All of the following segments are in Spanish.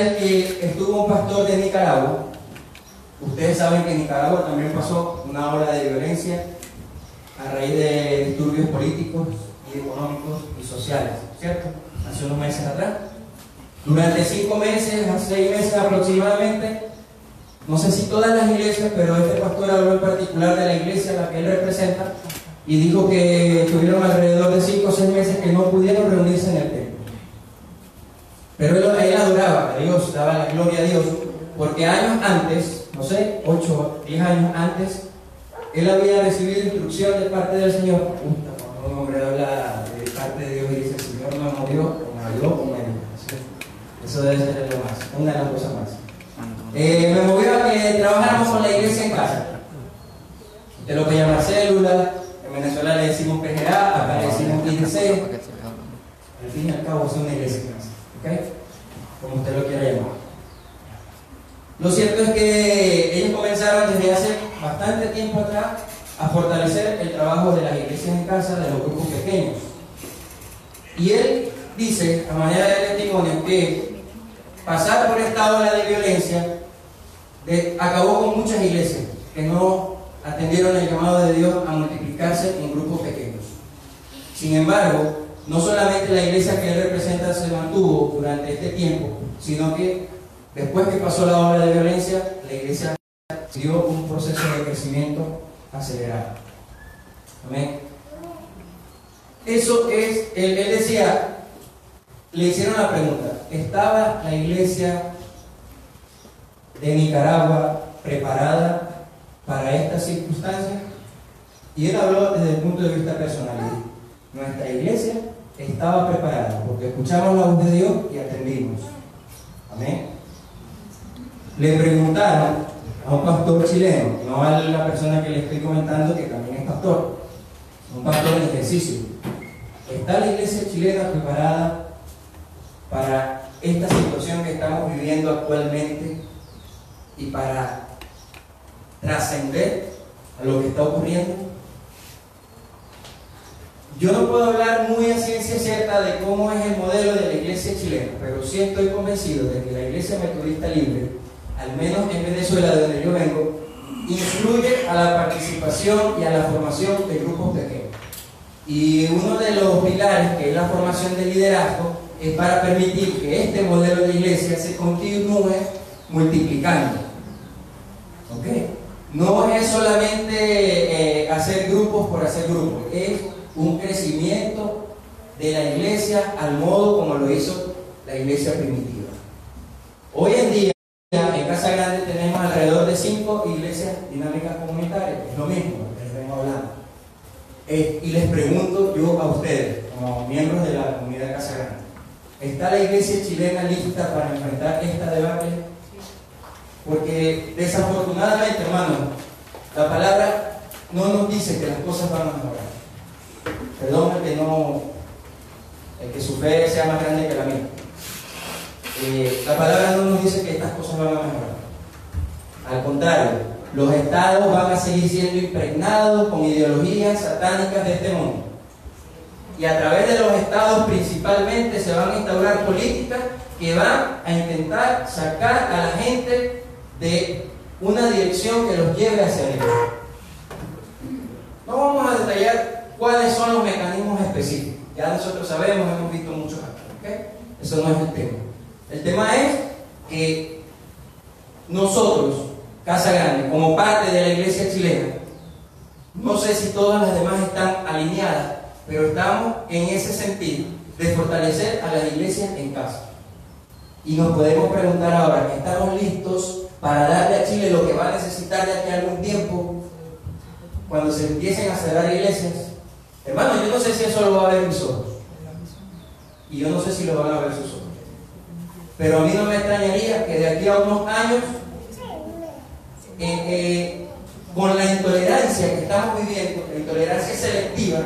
que estuvo un pastor de Nicaragua. Ustedes saben que en Nicaragua también pasó una ola de violencia a raíz de disturbios políticos y económicos y sociales, ¿cierto? Hace unos meses atrás. Durante cinco meses, a seis meses aproximadamente, no sé si todas las iglesias, pero este pastor habló en particular de la iglesia a la que él representa y dijo que tuvieron alrededor de cinco o seis meses que no pudieron reunirse en el templo. Pero él, él adoraba a Dios, daba la gloria a Dios, porque años antes, no sé, ocho, diez años antes, él había recibido instrucción de parte del Señor. Cuando un hombre habla de parte de Dios y dice, Señor me movió, me ayudó, o me ayudó. Eso debe ser lo más, una de las cosas más. Eh, me movió a que trabajáramos con la iglesia en casa. Usted lo puede llamar célula, en Venezuela le decimos PGA, acá le decimos IDC. Al fin y al cabo es una iglesia en casa. ¿Ok? Como usted lo quiera llamar. Lo es que ellos comenzaron desde hace bastante tiempo atrás a fortalecer el trabajo de las iglesias en casa, de los grupos pequeños. Y él dice, a manera de testimonio, que pasar por esta ola de violencia acabó con muchas iglesias que no atendieron el llamado de Dios a multiplicarse en grupos pequeños. Sin embargo, no solamente la iglesia que él representa se mantuvo durante este tiempo, sino que después que pasó la ola de violencia, la iglesia dio un proceso de crecimiento acelerado. Amén. Eso es, él, él decía, le hicieron la pregunta, ¿estaba la iglesia de Nicaragua preparada para estas circunstancias? Y él habló desde el punto de vista personal. Nuestra iglesia estaba preparada porque escuchamos la voz de Dios y atendimos. Amén. Le preguntaron a un pastor chileno, no a la persona que le estoy comentando que también es pastor, un pastor en ejercicio. ¿Está la iglesia chilena preparada para esta situación que estamos viviendo actualmente y para trascender a lo que está ocurriendo? Yo no puedo hablar muy a ciencia cierta de cómo es el modelo de la iglesia chilena, pero sí estoy convencido de que la iglesia metodista libre, al menos en Venezuela, de donde yo vengo, influye a la participación y a la formación de grupos pequeños. Y uno de los pilares, que es la formación de liderazgo, es para permitir que este modelo de iglesia se continúe multiplicando. ¿Ok? No es solamente eh, hacer grupos por hacer grupos, es un crecimiento de la iglesia al modo como lo hizo la iglesia primitiva. Hoy en día, de cinco iglesias dinámicas comunitarias, es lo mismo que les vengo hablando. Eh, y les pregunto yo a ustedes, como miembros de la comunidad Casa Grande, ¿está la iglesia chilena lista para enfrentar esta debate? Porque desafortunadamente, hermano, la palabra no nos dice que las cosas van a mejorar. Perdón el que no, el que su fe sea más grande que la mía. Eh, la palabra no nos dice que estas cosas van a mejorar. Al contrario, los estados van a seguir siendo impregnados con ideologías satánicas de este mundo. Y a través de los estados principalmente se van a instaurar políticas que van a intentar sacar a la gente de una dirección que los lleve hacia el No vamos a detallar cuáles son los mecanismos específicos. Ya nosotros sabemos, hemos visto muchos aquí. Eso no es el tema. El tema es que nosotros, Casa Grande, como parte de la iglesia chilena, no sé si todas las demás están alineadas, pero estamos en ese sentido de fortalecer a las iglesias en casa. Y nos podemos preguntar ahora, ¿estamos listos para darle a Chile lo que va a necesitar de aquí a algún tiempo cuando se empiecen a cerrar iglesias? Hermano, yo no sé si eso lo va a ver mis ojos. Y yo no sé si lo van a ver sus ojos. Pero a mí no me extrañaría que de aquí a unos años, eh, eh, con la intolerancia que estamos viviendo, la intolerancia selectiva,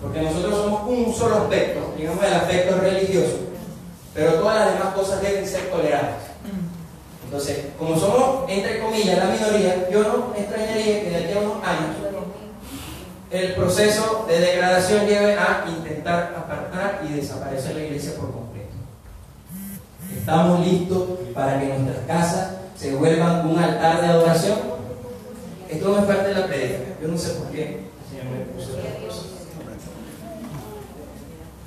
porque nosotros somos un solo aspecto, digamos el aspecto religioso, pero todas las demás cosas deben ser toleradas. Entonces, como somos, entre comillas, la minoría, yo no extrañaría que de aquí a unos años el proceso de degradación lleve a intentar apartar y desaparecer la iglesia por completo. Estamos listos para que nuestras casas vuelvan un altar de adoración. Esto no es parte de la predica. Yo no sé por qué